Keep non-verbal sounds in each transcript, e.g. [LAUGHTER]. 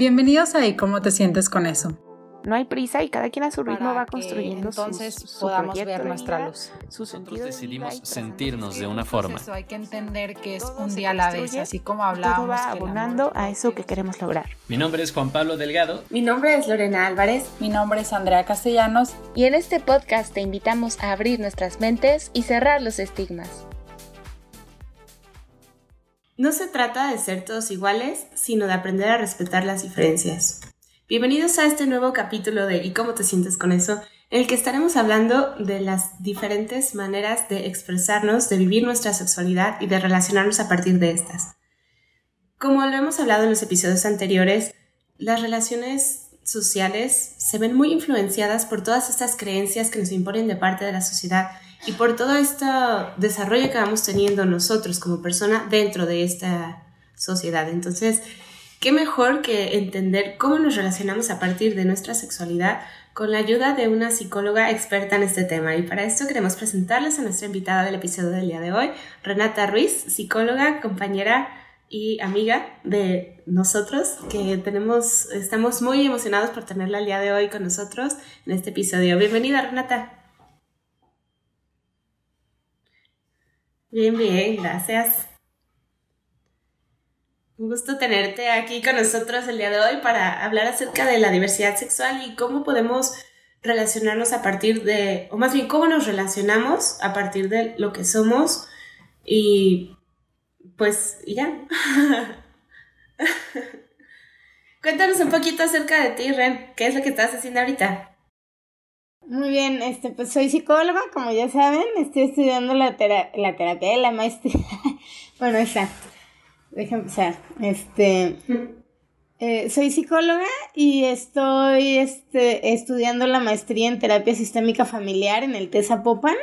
Bienvenidos a ¿Y cómo te sientes con eso? No hay prisa y cada quien a su ritmo va construyendo entonces su, podamos proyecto ver de nuestra luz. Su Nosotros decidimos sentirnos de una forma. Eso hay que entender que es Todo un día a la vez, así como todo hablábamos. va el amor abonando a eso que queremos lograr. Mi nombre es Juan Pablo Delgado. Mi nombre es Lorena Álvarez. Mi nombre es Andrea Castellanos. Y en este podcast te invitamos a abrir nuestras mentes y cerrar los estigmas. No se trata de ser todos iguales, sino de aprender a respetar las diferencias. Bienvenidos a este nuevo capítulo de ¿Y cómo te sientes con eso? en el que estaremos hablando de las diferentes maneras de expresarnos, de vivir nuestra sexualidad y de relacionarnos a partir de estas. Como lo hemos hablado en los episodios anteriores, las relaciones sociales se ven muy influenciadas por todas estas creencias que nos imponen de parte de la sociedad y por todo este desarrollo que vamos teniendo nosotros como persona dentro de esta sociedad. Entonces, ¿qué mejor que entender cómo nos relacionamos a partir de nuestra sexualidad con la ayuda de una psicóloga experta en este tema? Y para esto queremos presentarles a nuestra invitada del episodio del día de hoy, Renata Ruiz, psicóloga, compañera y amiga de nosotros, que tenemos, estamos muy emocionados por tenerla el día de hoy con nosotros en este episodio. Bienvenida, Renata. Bien, bien, gracias. Un gusto tenerte aquí con nosotros el día de hoy para hablar acerca de la diversidad sexual y cómo podemos relacionarnos a partir de, o más bien cómo nos relacionamos a partir de lo que somos y pues y ya. [LAUGHS] Cuéntanos un poquito acerca de ti, Ren. ¿Qué es lo que estás haciendo ahorita? Muy bien, este, pues soy psicóloga, como ya saben, estoy estudiando la, tera la terapia de la maestría. [LAUGHS] bueno, esa. Déjenme empezar. Este, eh, soy psicóloga y estoy este, estudiando la maestría en terapia sistémica familiar en el TESA Popan.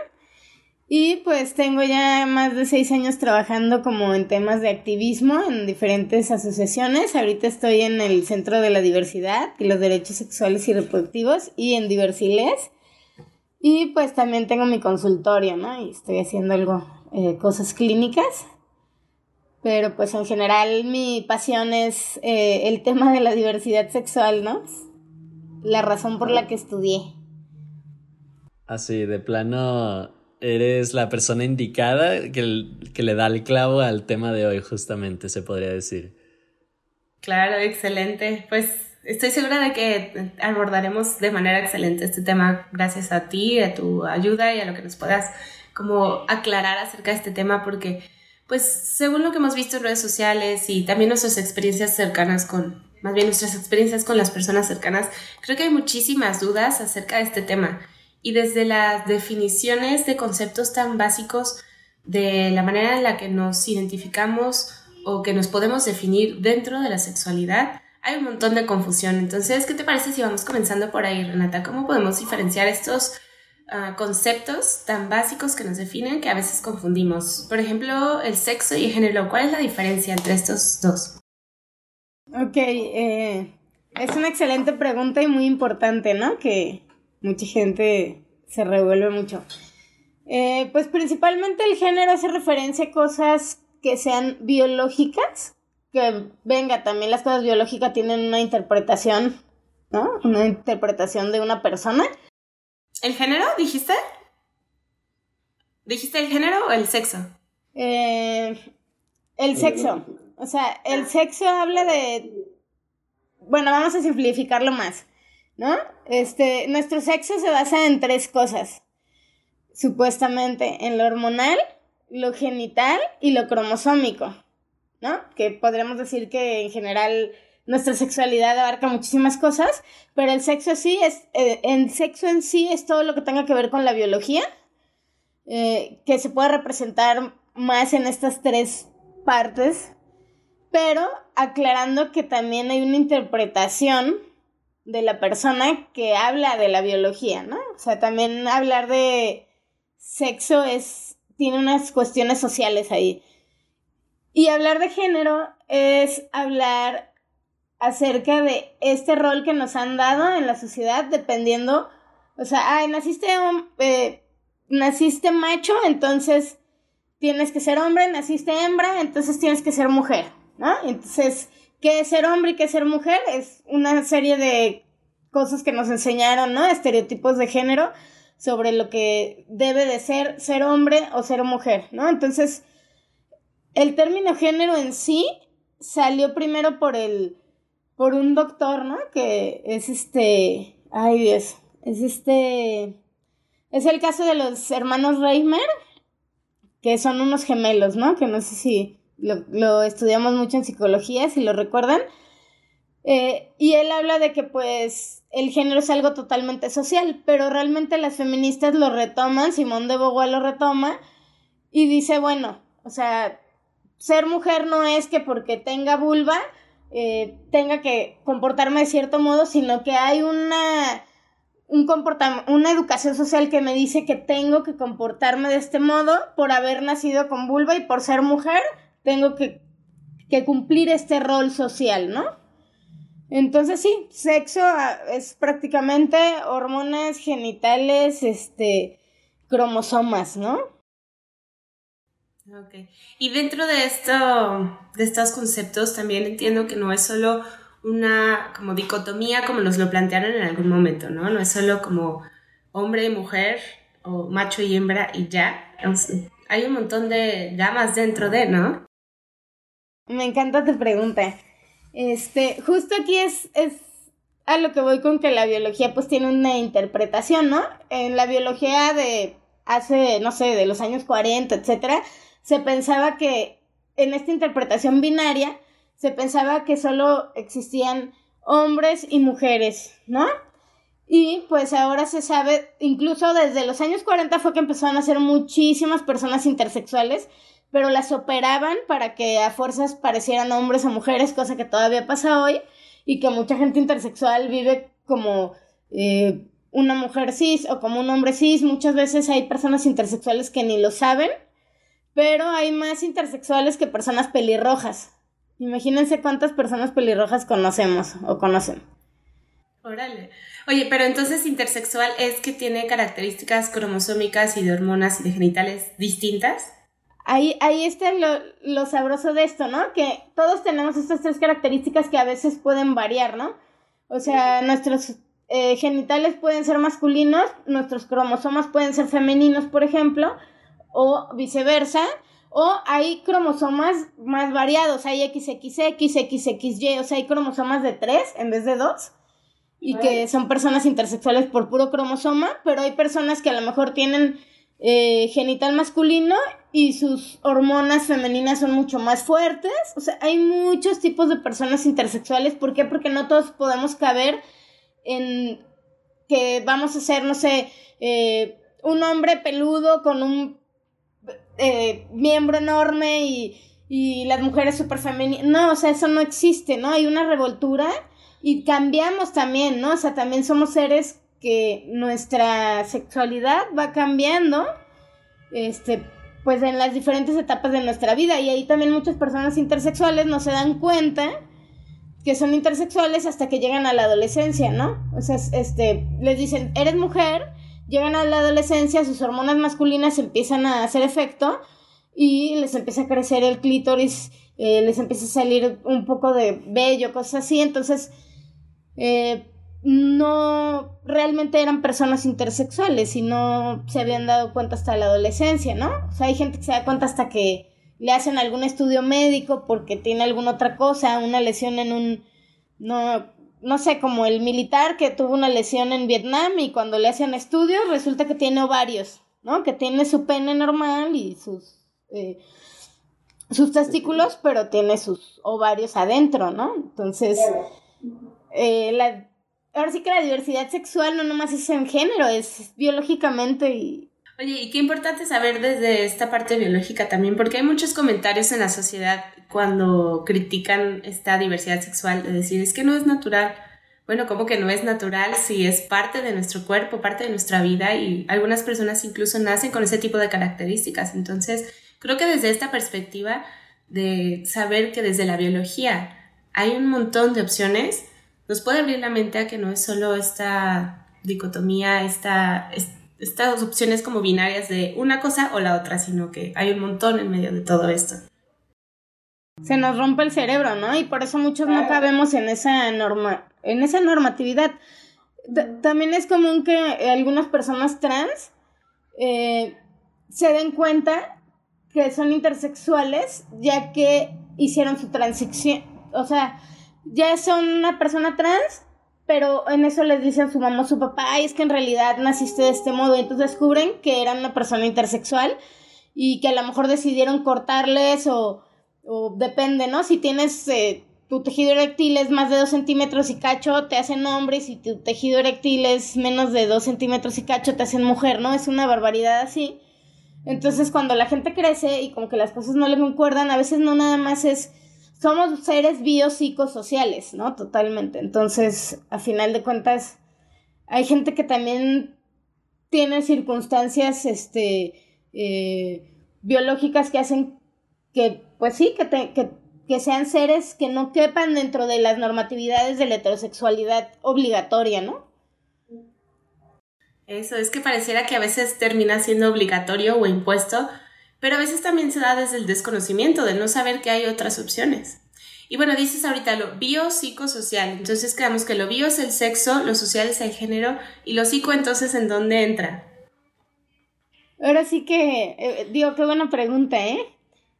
Y pues tengo ya más de seis años trabajando como en temas de activismo en diferentes asociaciones. Ahorita estoy en el Centro de la Diversidad y los Derechos Sexuales y Reproductivos y en Diversiles. Y pues también tengo mi consultorio, ¿no? Y estoy haciendo algo, eh, cosas clínicas. Pero pues en general mi pasión es eh, el tema de la diversidad sexual, ¿no? La razón por la que estudié. Así, de plano, eres la persona indicada que, que le da el clavo al tema de hoy, justamente, se podría decir. Claro, excelente. Pues estoy segura de que abordaremos de manera excelente este tema gracias a ti, a tu ayuda y a lo que nos puedas como aclarar acerca de este tema porque pues según lo que hemos visto en redes sociales y también nuestras experiencias cercanas con, más bien nuestras experiencias con las personas cercanas, creo que hay muchísimas dudas acerca de este tema. Y desde las definiciones de conceptos tan básicos de la manera en la que nos identificamos o que nos podemos definir dentro de la sexualidad, hay un montón de confusión. Entonces, ¿qué te parece si vamos comenzando por ahí, Renata? ¿Cómo podemos diferenciar estos uh, conceptos tan básicos que nos definen que a veces confundimos? Por ejemplo, el sexo y el género. ¿Cuál es la diferencia entre estos dos? Ok, eh, es una excelente pregunta y muy importante, ¿no? Que mucha gente se revuelve mucho. Eh, pues principalmente el género hace referencia a cosas que sean biológicas, que venga, también las cosas biológicas tienen una interpretación, ¿no? Una interpretación de una persona. ¿El género, dijiste? ¿Dijiste el género o el sexo? Eh, el sexo. O sea, el sexo habla de... Bueno, vamos a simplificarlo más, ¿no? Este, nuestro sexo se basa en tres cosas, supuestamente, en lo hormonal, lo genital y lo cromosómico, ¿no? Que podríamos decir que en general nuestra sexualidad abarca muchísimas cosas, pero el sexo sí es, eh, sexo en sí es todo lo que tenga que ver con la biología, eh, que se puede representar más en estas tres partes, pero aclarando que también hay una interpretación de la persona que habla de la biología, ¿no? O sea, también hablar de sexo es, tiene unas cuestiones sociales ahí. Y hablar de género es hablar acerca de este rol que nos han dado en la sociedad dependiendo, o sea, ay, naciste, eh, naciste macho, entonces tienes que ser hombre, naciste hembra, entonces tienes que ser mujer, ¿no? Entonces, qué es ser hombre y qué es ser mujer. Es una serie de cosas que nos enseñaron, ¿no? Estereotipos de género sobre lo que debe de ser ser hombre o ser mujer, ¿no? Entonces, el término género en sí salió primero por el por un doctor, ¿no? Que es este, ay Dios, es este es el caso de los hermanos Reimer, que son unos gemelos, ¿no? Que no sé si lo, estudiamos mucho en psicología, si lo recuerdan. Eh, y él habla de que pues el género es algo totalmente social, pero realmente las feministas lo retoman, Simón de Beauvoir lo retoma y dice, bueno, o sea, ser mujer no es que porque tenga vulva eh, tenga que comportarme de cierto modo, sino que hay una, un una educación social que me dice que tengo que comportarme de este modo por haber nacido con vulva y por ser mujer, tengo que, que cumplir este rol social, ¿no? Entonces sí, sexo ah, es prácticamente hormonas genitales, este, cromosomas, ¿no? Ok. Y dentro de esto, de estos conceptos, también entiendo que no es solo una como dicotomía como nos lo plantearon en algún momento, ¿no? No es solo como hombre y mujer o macho y hembra y ya. Hay un montón de llamas dentro de, ¿no? Me encanta tu pregunta. Este, justo aquí es, es a lo que voy con que la biología pues tiene una interpretación, ¿no? En la biología de hace, no sé, de los años 40, etcétera, se pensaba que en esta interpretación binaria se pensaba que solo existían hombres y mujeres, ¿no? Y pues ahora se sabe, incluso desde los años 40 fue que empezaron a ser muchísimas personas intersexuales, pero las operaban para que a fuerzas parecieran hombres o mujeres, cosa que todavía pasa hoy, y que mucha gente intersexual vive como eh, una mujer cis o como un hombre cis. Muchas veces hay personas intersexuales que ni lo saben pero hay más intersexuales que personas pelirrojas. Imagínense cuántas personas pelirrojas conocemos o conocen. Órale. Oye, pero entonces intersexual es que tiene características cromosómicas y de hormonas y de genitales distintas. Ahí, ahí está lo, lo sabroso de esto, ¿no? Que todos tenemos estas tres características que a veces pueden variar, ¿no? O sea, nuestros eh, genitales pueden ser masculinos, nuestros cromosomas pueden ser femeninos, por ejemplo, o viceversa, o hay cromosomas más variados, hay XXX, XXY, o sea, hay cromosomas de 3 en vez de 2 y que son personas intersexuales por puro cromosoma, pero hay personas que a lo mejor tienen eh, genital masculino y sus hormonas femeninas son mucho más fuertes. O sea, hay muchos tipos de personas intersexuales. ¿Por qué? Porque no todos podemos caber en que vamos a ser, no sé, eh, un hombre peludo con un eh, miembro enorme y, y las mujeres súper femeninas. No, o sea, eso no existe, ¿no? Hay una revoltura y cambiamos también, ¿no? O sea, también somos seres que nuestra sexualidad va cambiando, este, pues en las diferentes etapas de nuestra vida. Y ahí también muchas personas intersexuales no se dan cuenta que son intersexuales hasta que llegan a la adolescencia, ¿no? O sea, este, les dicen, eres mujer, llegan a la adolescencia, sus hormonas masculinas empiezan a hacer efecto y les empieza a crecer el clítoris, eh, les empieza a salir un poco de vello, cosas así, entonces eh, no realmente eran personas intersexuales y no se habían dado cuenta hasta la adolescencia, ¿no? O sea, hay gente que se da cuenta hasta que le hacen algún estudio médico porque tiene alguna otra cosa, una lesión en un, no, no sé, como el militar que tuvo una lesión en Vietnam y cuando le hacen estudios resulta que tiene ovarios, ¿no? Que tiene su pene normal y sus, eh, sus testículos, pero tiene sus ovarios adentro, ¿no? Entonces, eh, la, ahora sí que la diversidad sexual no nomás es en género, es biológicamente y... Oye, y qué importante saber desde esta parte biológica también, porque hay muchos comentarios en la sociedad cuando critican esta diversidad sexual, de decir, es que no es natural. Bueno, ¿cómo que no es natural si es parte de nuestro cuerpo, parte de nuestra vida y algunas personas incluso nacen con ese tipo de características? Entonces, creo que desde esta perspectiva de saber que desde la biología hay un montón de opciones, nos puede abrir la mente a que no es solo esta dicotomía, esta, estas opciones como binarias de una cosa o la otra, sino que hay un montón en medio de todo esto. se nos rompe el cerebro, ¿no? Y por eso muchos no cabemos en esa norma, en esa normatividad. también es común que algunas personas trans eh, se den cuenta que son intersexuales ya que hicieron su transición, o sea, ya son una persona trans, pero en eso les dicen su mamá su papá, ay, es que en realidad naciste de este modo, y entonces descubren que eran una persona intersexual y que a lo mejor decidieron cortarles o, o depende, ¿no? Si tienes eh, tu tejido eréctil es más de 2 centímetros y cacho, te hacen hombre, y si tu tejido eréctil es menos de 2 centímetros y cacho, te hacen mujer, ¿no? Es una barbaridad así. Entonces, cuando la gente crece y como que las cosas no le concuerdan, a veces no nada más es somos seres biopsicosociales, ¿no? Totalmente. Entonces, a final de cuentas, hay gente que también tiene circunstancias, este, eh, biológicas que hacen que, pues sí, que, que, que sean seres que no quepan dentro de las normatividades de la heterosexualidad obligatoria, ¿no? Eso, es que pareciera que a veces termina siendo obligatorio o impuesto pero a veces también se da desde el desconocimiento, de no saber que hay otras opciones. Y bueno, dices ahorita lo biopsicosocial, entonces creamos que lo bio es el sexo, lo social es el género y lo psico entonces en dónde entra. Ahora sí que, eh, digo, qué buena pregunta, ¿eh?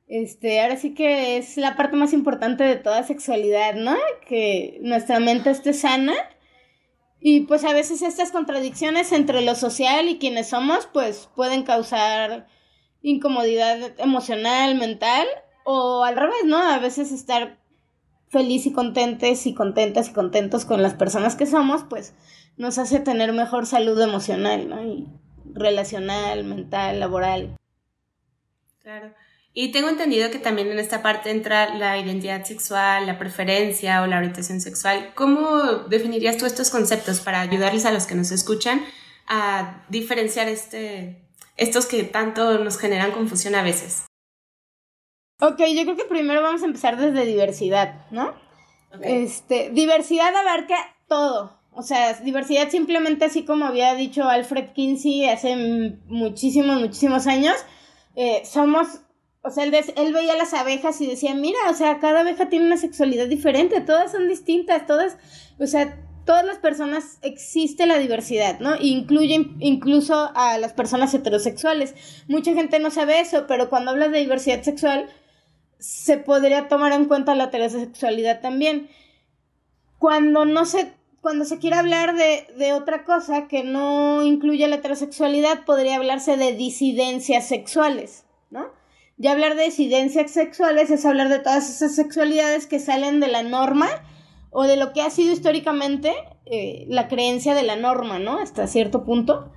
Este, ahora sí que es la parte más importante de toda sexualidad, ¿no? Que nuestra mente esté sana. Y pues a veces estas contradicciones entre lo social y quienes somos, pues pueden causar incomodidad emocional, mental, o al revés, ¿no? A veces estar feliz y contentes y contentas y contentos con las personas que somos, pues nos hace tener mejor salud emocional, ¿no? Y relacional, mental, laboral. Claro. Y tengo entendido que también en esta parte entra la identidad sexual, la preferencia o la orientación sexual. ¿Cómo definirías tú estos conceptos para ayudarles a los que nos escuchan a diferenciar este, estos que tanto nos generan confusión a veces? Ok, yo creo que primero vamos a empezar desde diversidad, ¿no? Este, diversidad abarca todo. O sea, diversidad simplemente así como había dicho Alfred Kinsey hace muchísimos, muchísimos años, eh, somos, o sea, él, él veía las abejas y decía, mira, o sea, cada abeja tiene una sexualidad diferente, todas son distintas, todas, o sea, todas las personas existe la diversidad, ¿no? Incluye incluso a las personas heterosexuales. Mucha gente no sabe eso, pero cuando hablas de diversidad sexual, se podría tomar en cuenta la heterosexualidad también. Cuando no se, cuando se quiere hablar de, de otra cosa que no incluye la heterosexualidad, podría hablarse de disidencias sexuales, ¿no? Ya hablar de disidencias sexuales es hablar de todas esas sexualidades que salen de la norma o de lo que ha sido históricamente eh, la creencia de la norma, ¿no? Hasta cierto punto.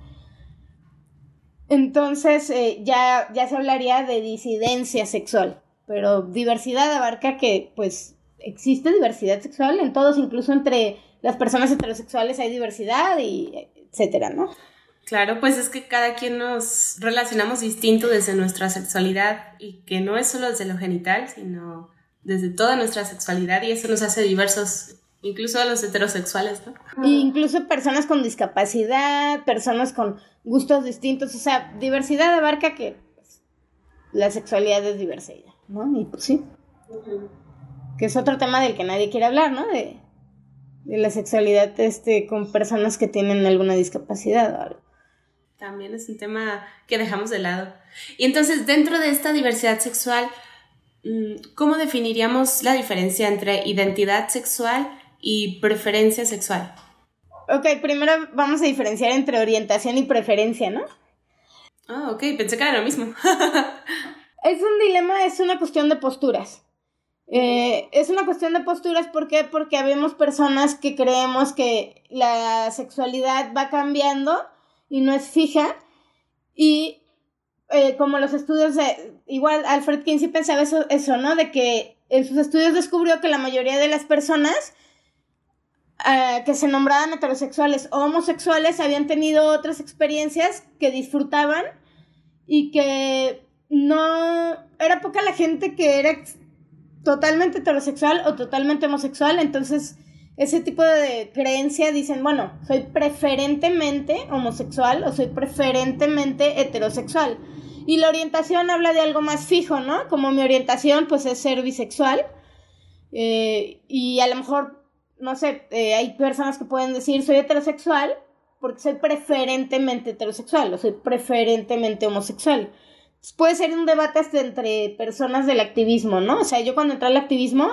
Entonces eh, ya, ya se hablaría de disidencia sexual, pero diversidad abarca que pues existe diversidad sexual en todos, incluso entre las personas heterosexuales hay diversidad y etcétera, ¿no? Claro, pues es que cada quien nos relacionamos distinto desde nuestra sexualidad y que no es solo desde lo genital, sino desde toda nuestra sexualidad y eso nos hace diversos, incluso a los heterosexuales, ¿no? incluso personas con discapacidad, personas con gustos distintos, o sea, diversidad abarca que pues, la sexualidad es diversa, ¿no? Y pues sí. Que es otro tema del que nadie quiere hablar, ¿no? De, de la sexualidad este, con personas que tienen alguna discapacidad o algo. También es un tema que dejamos de lado. Y entonces, dentro de esta diversidad sexual, ¿Cómo definiríamos la diferencia entre identidad sexual y preferencia sexual? Ok, primero vamos a diferenciar entre orientación y preferencia, ¿no? Ah, ok, pensé que era lo mismo. [LAUGHS] es un dilema, es una cuestión de posturas. Eh, es una cuestión de posturas, ¿por qué? Porque habemos personas que creemos que la sexualidad va cambiando y no es fija y eh, como los estudios de, igual Alfred Kinsey pensaba eso, eso, ¿no? De que en sus estudios descubrió que la mayoría de las personas eh, que se nombraban heterosexuales o homosexuales habían tenido otras experiencias que disfrutaban y que no era poca la gente que era totalmente heterosexual o totalmente homosexual, entonces ese tipo de creencia dicen, bueno, soy preferentemente homosexual o soy preferentemente heterosexual. Y la orientación habla de algo más fijo, ¿no? Como mi orientación, pues es ser bisexual. Eh, y a lo mejor, no sé, eh, hay personas que pueden decir soy heterosexual porque soy preferentemente heterosexual o soy preferentemente homosexual. puede ser un debate entre personas del activismo, ¿no? O sea, yo cuando entré al activismo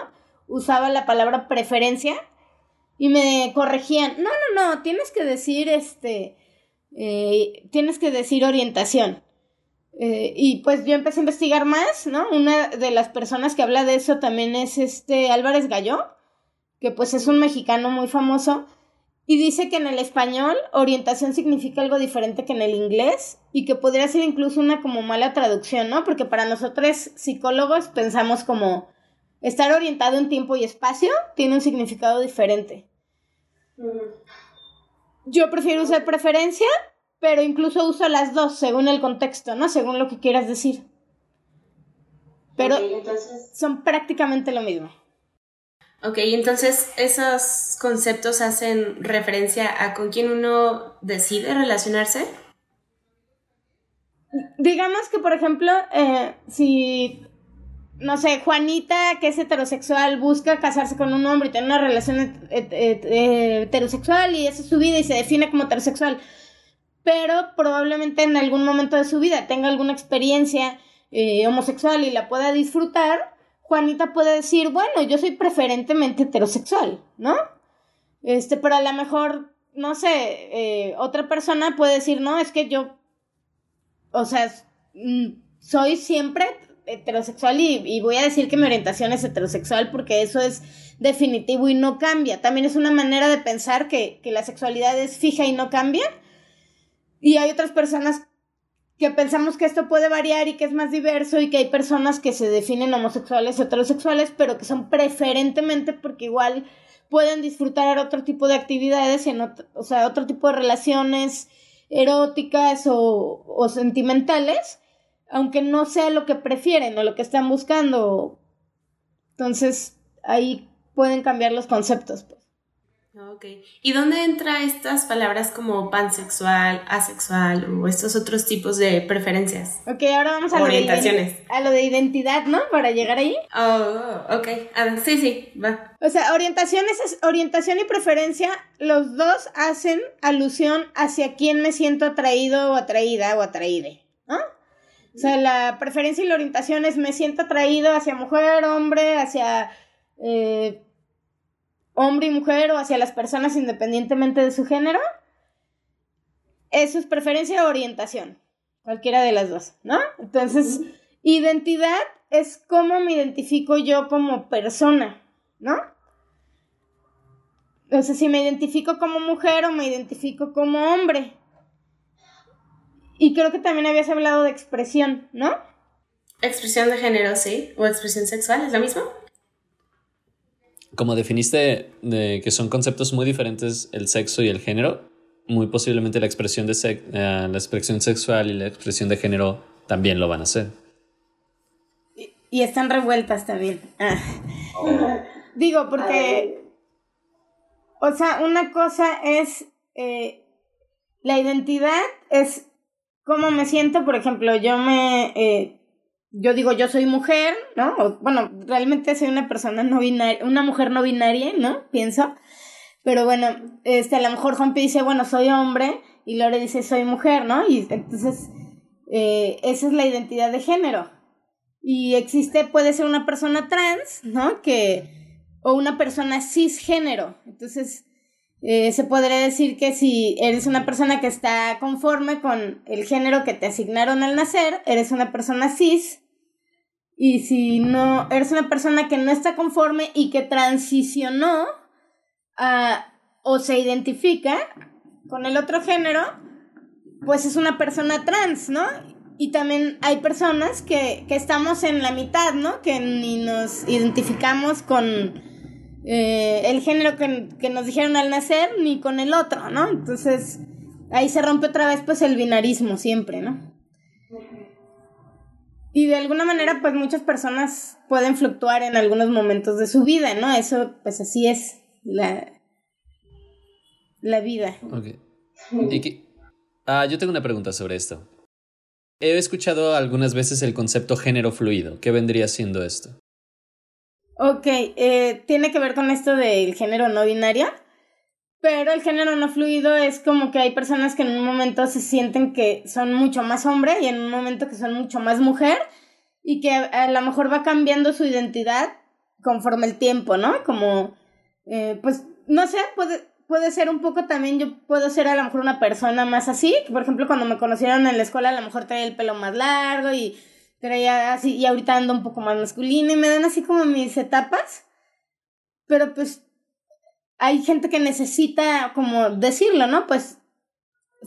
usaba la palabra preferencia y me corregían, no, no, no, tienes que decir este, eh, tienes que decir orientación. Eh, y pues yo empecé a investigar más, ¿no? Una de las personas que habla de eso también es este Álvarez Galló, que pues es un mexicano muy famoso, y dice que en el español orientación significa algo diferente que en el inglés y que podría ser incluso una como mala traducción, ¿no? Porque para nosotros psicólogos pensamos como estar orientado en tiempo y espacio tiene un significado diferente. Yo prefiero usar preferencia, pero incluso uso las dos según el contexto, ¿no? Según lo que quieras decir. Pero son prácticamente lo mismo. Ok, entonces esos conceptos hacen referencia a con quién uno decide relacionarse. Digamos que, por ejemplo, eh, si, no sé, Juanita, que es heterosexual, busca casarse con un hombre y tener una relación heterosexual y esa es su vida y se define como heterosexual, pero probablemente en algún momento de su vida tenga alguna experiencia eh, homosexual y la pueda disfrutar, Juanita puede decir, bueno, yo soy preferentemente heterosexual, ¿no? Este, pero a lo mejor, no sé, eh, otra persona puede decir, no, es que yo, o sea, mm, soy siempre heterosexual y, voy a decir que mi orientación es heterosexual porque eso es definitivo y no cambia. También es una manera de pensar que, que la sexualidad es fija y no cambia. Y hay otras personas que pensamos que esto puede variar y que es más diverso y que hay personas que se definen homosexuales o heterosexuales, pero que son preferentemente porque igual pueden disfrutar otro tipo de actividades, en o sea, otro tipo de relaciones eróticas o, o sentimentales, aunque no sea lo que prefieren o lo que están buscando. Entonces, ahí pueden cambiar los conceptos. Pues. Ok. ¿Y dónde entra estas palabras como pansexual, asexual o estos otros tipos de preferencias? Ok, ahora vamos a, Orientaciones. Lo, de, a lo de identidad, ¿no? Para llegar ahí. Oh, ok. sí, sí, va. O sea, orientaciones, orientación y preferencia, los dos hacen alusión hacia quién me siento atraído o atraída o atraíde, ¿no? O sea, la preferencia y la orientación es me siento atraído hacia mujer, hombre, hacia... Eh, hombre y mujer o hacia las personas independientemente de su género, eso es preferencia o orientación, cualquiera de las dos, ¿no? Entonces, identidad es cómo me identifico yo como persona, ¿no? O sea, si me identifico como mujer o me identifico como hombre. Y creo que también habías hablado de expresión, ¿no? Expresión de género, sí. O expresión sexual, ¿es lo mismo? Como definiste de que son conceptos muy diferentes el sexo y el género, muy posiblemente la expresión, de eh, la expresión sexual y la expresión de género también lo van a hacer. Y, están revueltas también. Ah. Digo, porque, o sea, una cosa es, eh, la identidad es cómo me siento, por ejemplo, yo me... Eh, yo digo, yo soy mujer, ¿no? bueno, realmente soy una persona no binaria, una mujer no binaria, ¿no? Pienso. Pero bueno, este, a lo mejor Juanpi dice, bueno, soy hombre, y Lore dice, soy mujer, ¿no? Y entonces, eh, esa es la identidad de género. Y existe, puede ser una persona trans, ¿no? Que, o una persona cisgénero. Entonces, eh, se podría decir que si eres una persona que está conforme con el género que te asignaron al nacer, eres una persona cis. Y si no, eres una persona que no está conforme y que transicionó o se identifica con el otro género, pues es una persona trans, ¿no? Y también hay personas que, que estamos en la mitad, ¿no? Que ni nos identificamos con eh, el género que, nos dijeron al nacer ni con el otro, ¿no? Entonces ahí se rompe otra vez pues el binarismo siempre, ¿no? Y de alguna manera pues muchas personas pueden fluctuar en algunos momentos de su vida, ¿no? Eso pues así es la, la vida. Ok. Y ah, yo tengo una pregunta sobre esto. he escuchado algunas veces el concepto género fluido. ¿Qué vendría siendo esto? Ok, eh, tiene que ver con esto del género no binario. Pero el género no fluido es como que hay personas que en un momento se sienten que son mucho más hombre y en un momento que son mucho más mujer y que a, lo mejor va cambiando su identidad conforme el tiempo, ¿no? Como, eh, pues, no sé, puede, puede ser un poco también, yo puedo ser a lo mejor una persona más así. Por ejemplo, cuando me conocieron en la escuela, a lo mejor traía el pelo más largo y traía así, y ahorita ando un poco más masculina y me dan así como mis etapas. Pero pues hay gente que necesita como decirlo, ¿no? Pues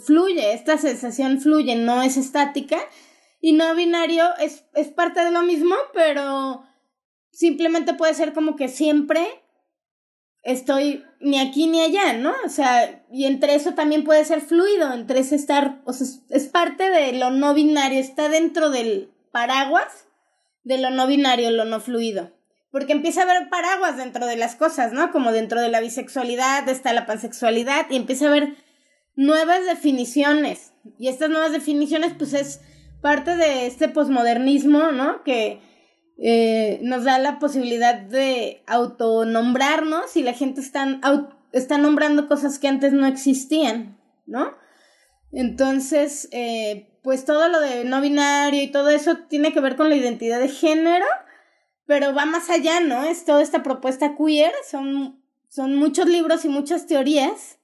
fluye, esta sensación fluye, no es estática. Y no binario es, es parte de lo mismo, pero simplemente puede ser como que siempre estoy ni aquí ni allá, ¿no? O sea, y entre eso también puede ser fluido, entre ese estar, o sea, es parte de lo no binario, está dentro del paraguas de lo no binario, lo no fluido porque empieza a haber paraguas dentro de las cosas, ¿no? Como dentro de la bisexualidad está la pansexualidad y empieza a haber nuevas definiciones. Y estas nuevas definiciones, pues es parte de este posmodernismo, ¿no? Que eh, nos da la posibilidad de autonombrarnos y la gente está, está nombrando cosas que antes no existían, ¿no? Entonces, eh, pues todo lo de no binario y todo eso tiene que ver con la identidad de género pero va más allá, ¿no? Es toda esta propuesta queer, son, son muchos libros y muchas teorías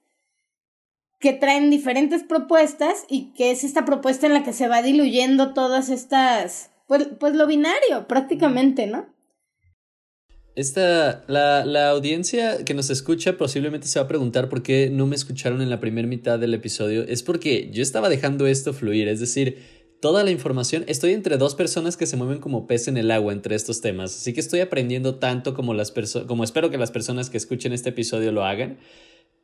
que traen diferentes propuestas y que es esta propuesta en la que se va diluyendo todas estas, pues, pues lo binario prácticamente, ¿no? Esta, la, la audiencia que nos escucha posiblemente se va a preguntar por qué no me escucharon en la primera mitad del episodio. Es porque yo estaba dejando esto fluir, es decir, toda la información. Estoy entre dos personas que se mueven como pez en el agua entre estos temas, así que estoy aprendiendo tanto como las como espero que las personas que escuchen este episodio lo hagan.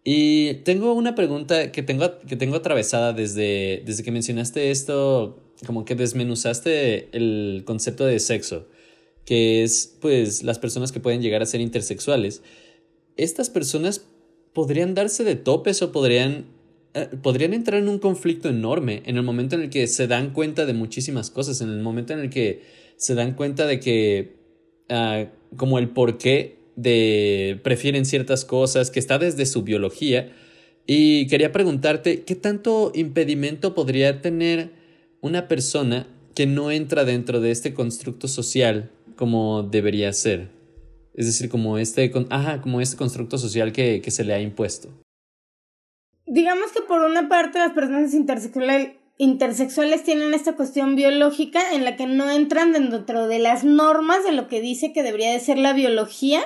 Y tengo una pregunta que tengo, que tengo atravesada desde, desde que mencionaste esto, como que desmenuzaste el concepto de sexo, que es pues las personas que pueden llegar a ser intersexuales. Estas personas podrían darse de topes o podrían eh, podrían entrar en un conflicto enorme en el momento en el que se dan cuenta de muchísimas cosas, en el momento en el que se dan cuenta de que uh, como el por qué de prefieren ciertas cosas, que está desde su biología. Y quería preguntarte, ¿qué tanto impedimento podría tener una persona que no entra dentro de este constructo social como debería ser? Es decir, como este, ajá, como este constructo social que, que se le ha impuesto digamos que por una parte las personas intersexuales, intersexuales tienen esta cuestión biológica en la que no entran dentro de las normas de lo que dice que debería de ser la biología.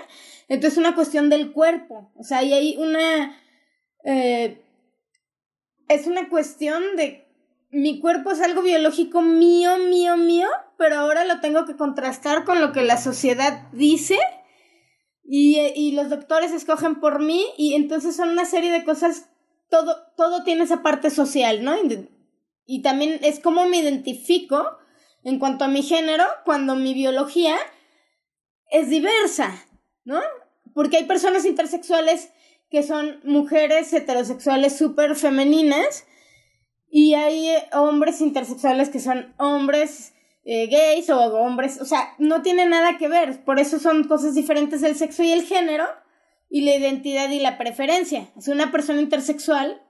Entonces es una cuestión del cuerpo. O sea, y hay una... Eh, es una cuestión de mi cuerpo es algo biológico mío, mío, mío, pero ahora lo tengo que contrastar con lo que la sociedad dice y, y los doctores escogen por mí y entonces son una serie de cosas todo, todo tiene esa parte social, ¿no? Y también es como me identifico en cuanto a mi género cuando mi biología es diversa, ¿no? Porque hay personas intersexuales que son mujeres heterosexuales súper femeninas y hay eh, hombres intersexuales que son hombres eh, gays o hombres, o sea, no tiene nada que ver, por eso son cosas diferentes el sexo y el género y la identidad y la preferencia. Si una persona intersexual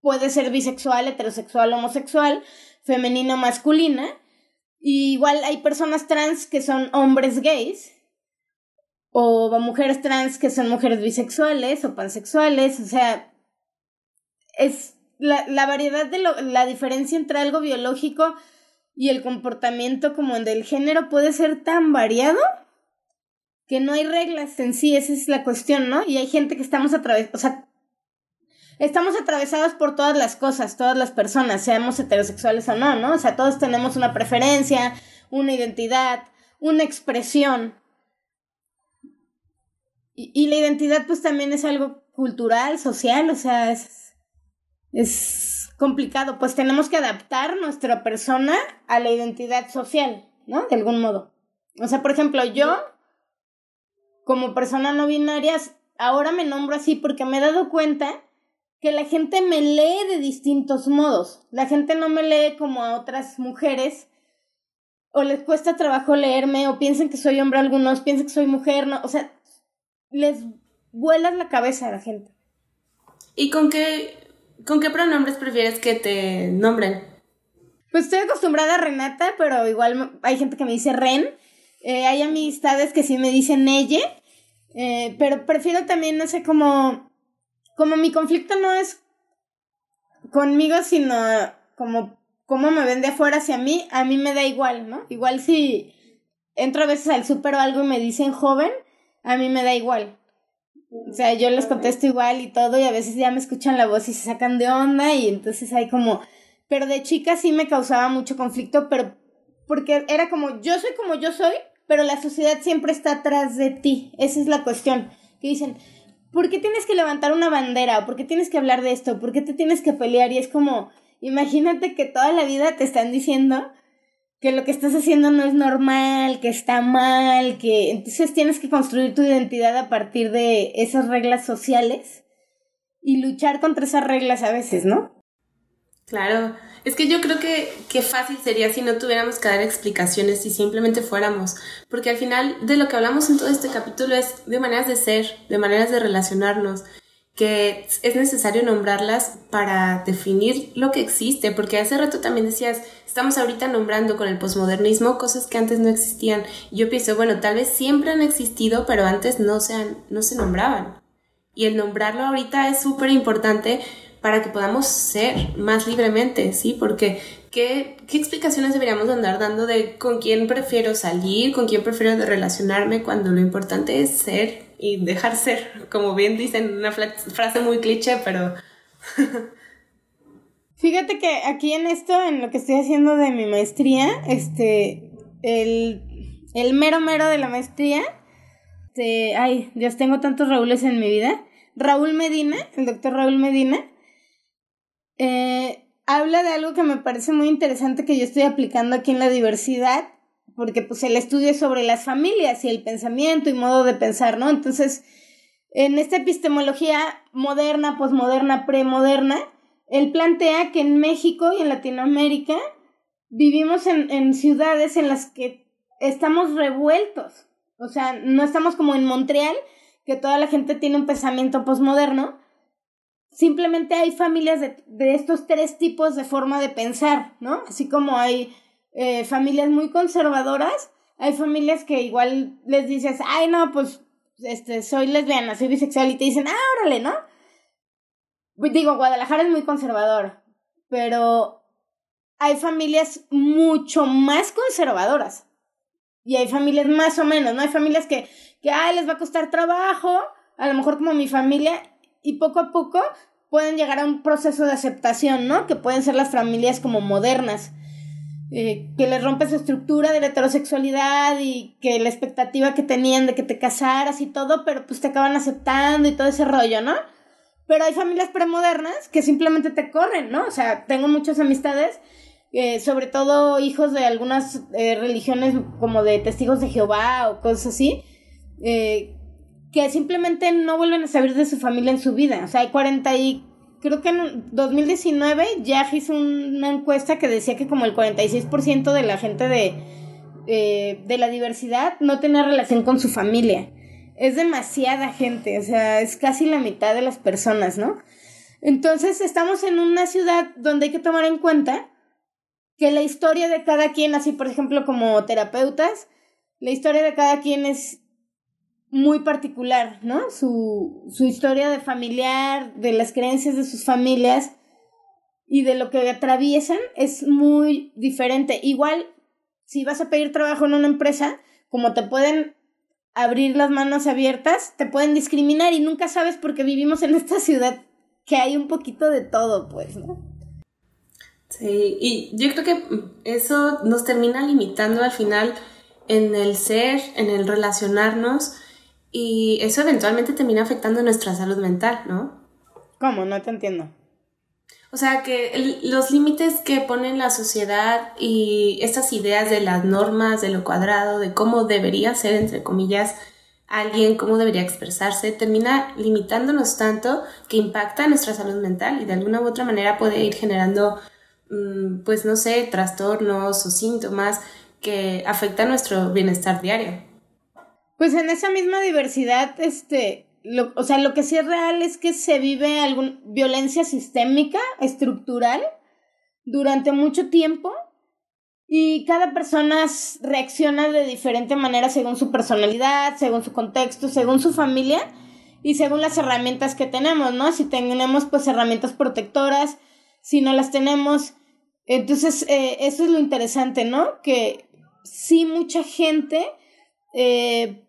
puede ser bisexual, heterosexual, homosexual, femenina o masculina. Y igual hay personas trans que son hombres gays, o mujeres trans que son mujeres bisexuales o pansexuales, o sea, es la, la variedad de lo, la diferencia entre algo biológico y el comportamiento como del género puede ser tan variado que no hay reglas en sí, esa es la cuestión, ¿no? Y hay gente que estamos atravesados, o sea, estamos atravesados por todas las cosas, todas las personas, seamos heterosexuales o no, ¿no? O sea, todos tenemos una preferencia, una identidad, una expresión. Y, y la identidad pues también es algo cultural, social, o sea, es, es complicado, pues tenemos que adaptar nuestra persona a la identidad social, ¿no? De algún modo. O sea, por ejemplo, yo como persona no binaria, ahora me nombro así porque me he dado cuenta que la gente me lee de distintos modos. La gente no me lee como a otras mujeres, o les cuesta trabajo leerme, o piensan que soy hombre algunos, piensan que soy mujer, no, o sea, les vuelas la cabeza a la gente. ¿Y con qué, con qué pronombres prefieres que te nombren? Pues estoy acostumbrada a Renata, pero igual hay gente que me dice Ren. Eh, hay amistades que sí me dicen ella, eh, pero prefiero también, no sé, como, como mi conflicto no es conmigo, sino como cómo me ven de afuera hacia mí, a mí me da igual, ¿no? Igual si entro a veces al súper o algo y me dicen joven, a mí me da igual. O sea, yo les contesto igual y todo y a veces ya me escuchan la voz y se sacan de onda y entonces hay como... Pero de chica sí me causaba mucho conflicto, pero porque era como, yo soy como yo soy, pero la sociedad siempre está atrás de ti. Esa es la cuestión. Que dicen, ¿por qué tienes que levantar una bandera? ¿Por qué tienes que hablar de esto? ¿Por qué te tienes que pelear? Y es como, imagínate que toda la vida te están diciendo que lo que estás haciendo no es normal, que está mal, que entonces tienes que construir tu identidad a partir de esas reglas sociales y luchar contra esas reglas a veces, ¿no? Claro, es que yo creo que, fácil sería si no tuviéramos que dar explicaciones y simplemente fuéramos, porque al final de lo que hablamos en todo este capítulo es de maneras de ser, de maneras de relacionarnos que es necesario nombrarlas para definir lo que existe, porque hace rato también decías, estamos ahorita nombrando con el posmodernismo cosas que antes no existían. yo pienso, bueno, tal vez siempre han existido, pero antes no se, no se nombraban. Y el nombrarlo ahorita es súper importante para que podamos ser más libremente, ¿sí? Porque ¿qué, ¿qué explicaciones deberíamos andar dando de con quién prefiero salir, con quién prefiero relacionarme, cuando lo importante es ser y dejar ser, como bien dicen, una frase muy cliché, pero... [LAUGHS] Fíjate que aquí en esto, en lo que estoy haciendo de mi maestría, este, el, el mero mero de la maestría, este, ay, Dios, tengo tantos Raúles en mi vida. Raúl Medina, el doctor Raúl Medina, eh, habla de algo que me parece muy interesante que yo estoy aplicando aquí en la diversidad porque pues el estudio es sobre las familias y el pensamiento y modo de pensar, ¿no? Entonces, en esta epistemología moderna, posmoderna, premoderna, él plantea que en México y en Latinoamérica vivimos en, en ciudades en las que estamos revueltos. O sea, no estamos como en Montreal, que toda la gente tiene un pensamiento posmoderno. Simplemente hay familias de, de estos tres tipos de forma de pensar, ¿no? Así como hay eh, familias muy conservadoras, hay familias que igual les dices, ay no, pues este, soy lesbiana, soy bisexual y te dicen, ah, órale, ¿no? Pues, digo, Guadalajara es muy conservador, pero hay familias mucho más conservadoras. Y hay familias más o menos, ¿no? Hay familias que, que, ay, les va a costar trabajo, a lo mejor como mi familia, y poco a poco pueden llegar a un proceso de aceptación, ¿no? Que pueden ser las familias como modernas. Eh, que les rompe su estructura de la heterosexualidad y que la expectativa que tenían de que te casaras y todo, pero pues te acaban aceptando y todo ese rollo, ¿no? Pero hay familias premodernas que simplemente te corren, ¿no? O sea, tengo muchas amistades, eh, sobre todo hijos de algunas eh, religiones como de testigos de Jehová o cosas así, que simplemente no vuelven a saber de su familia en su vida. O sea, hay 40 y creo que en 2019 ya hizo una encuesta que decía que como el 46% de la gente de, eh, de la diversidad no tenía relación con su familia. Es demasiada gente, o sea, es casi la mitad de las personas, ¿no? Entonces estamos en una ciudad donde hay que tomar en cuenta que la historia de cada quien, así por ejemplo como terapeutas, la historia de cada quien es muy particular, ¿no? Su, su historia de familiar, de las creencias de sus familias y de lo que atraviesan es muy diferente. Igual, si vas a pedir trabajo en una empresa, como te pueden abrir las manos abiertas, te pueden discriminar y nunca sabes porque vivimos en esta ciudad que hay un poquito de todo, pues, ¿no? Sí, y yo creo que eso nos termina limitando al final en el ser, en el relacionarnos y eso eventualmente termina afectando nuestra salud mental, ¿no? ¿Cómo? No te entiendo. O sea, que los límites que pone la sociedad y estas ideas de las normas, de lo cuadrado, de cómo debería ser, entre comillas, alguien cómo debería expresarse, termina limitándonos tanto que impacta nuestra salud mental y de alguna u otra manera puede ir generando, mm, pues no sé, trastornos o síntomas que afectan nuestro bienestar diario. Pues en esa misma diversidad, este, lo, o sea, lo que sí es real es que se vive alguna violencia sistémica, estructural, durante mucho tiempo y cada persona reacciona de diferente manera según su personalidad, según su contexto, según su familia y según las herramientas que tenemos, ¿no? Si tenemos pues herramientas protectoras, si no las tenemos. Entonces, eh, eso es lo interesante, ¿no? Que sí mucha gente eh,